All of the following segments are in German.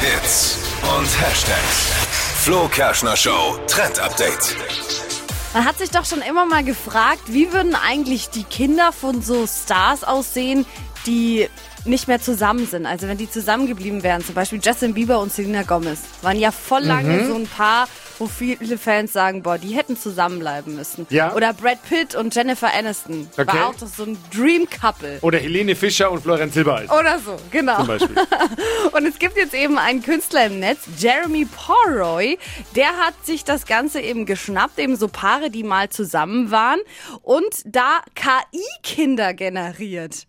Hits und Hashtags. Flo Kerschner Show Trend Update. Man hat sich doch schon immer mal gefragt, wie würden eigentlich die Kinder von so Stars aussehen, die nicht mehr zusammen sind. Also wenn die zusammengeblieben wären, zum Beispiel Justin Bieber und Selena Gomez, waren ja voll lange so ein Paar, wo viele Fans sagen, boah, die hätten zusammenbleiben müssen. Ja. Oder Brad Pitt und Jennifer Aniston. Okay. War auch doch so ein Dream Couple. Oder Helene Fischer und Florian Silbereisen Oder so, genau. zum Beispiel. Und es gibt jetzt eben einen Künstler im Netz, Jeremy Porroy, der hat sich das Ganze eben geschnappt, eben so Paare, die mal zusammen waren und da KI-Kinder generiert.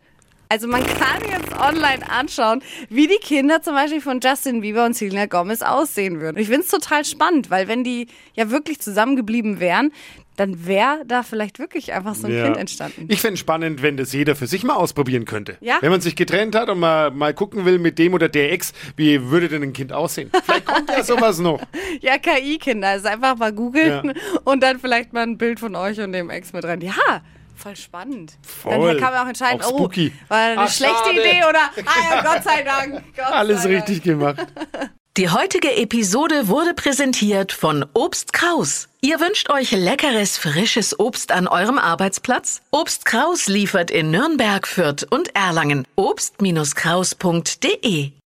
Also man kann jetzt online anschauen, wie die Kinder zum Beispiel von Justin Bieber und Selena Gomez aussehen würden. Ich finde es total spannend, weil wenn die ja wirklich zusammengeblieben wären, dann wäre da vielleicht wirklich einfach so ein Ja. Kind entstanden. Ich fände spannend, wenn das jeder für sich mal ausprobieren könnte. Ja. Wenn man sich getrennt hat und mal, mal gucken will mit dem oder der Ex, wie würde denn ein Kind aussehen? Vielleicht kommt ja sowas noch. Ja, KI-Kinder. Also einfach mal googeln und dann vielleicht mal ein Bild von euch und dem Ex mit rein. Ja, voll spannend. Voll. Dann kann man auch entscheiden, Auch oh, spooky. war eine Ach, schlechte schade. Idee oder, ah ja, Gott sei Dank. Gott Alles sei Dank. richtig gemacht. Die heutige Episode wurde präsentiert von Obst Kraus. Ihr wünscht euch leckeres, frisches Obst an eurem Arbeitsplatz? Obst Kraus liefert in Nürnberg, Fürth und Erlangen. Obst-Kraus.de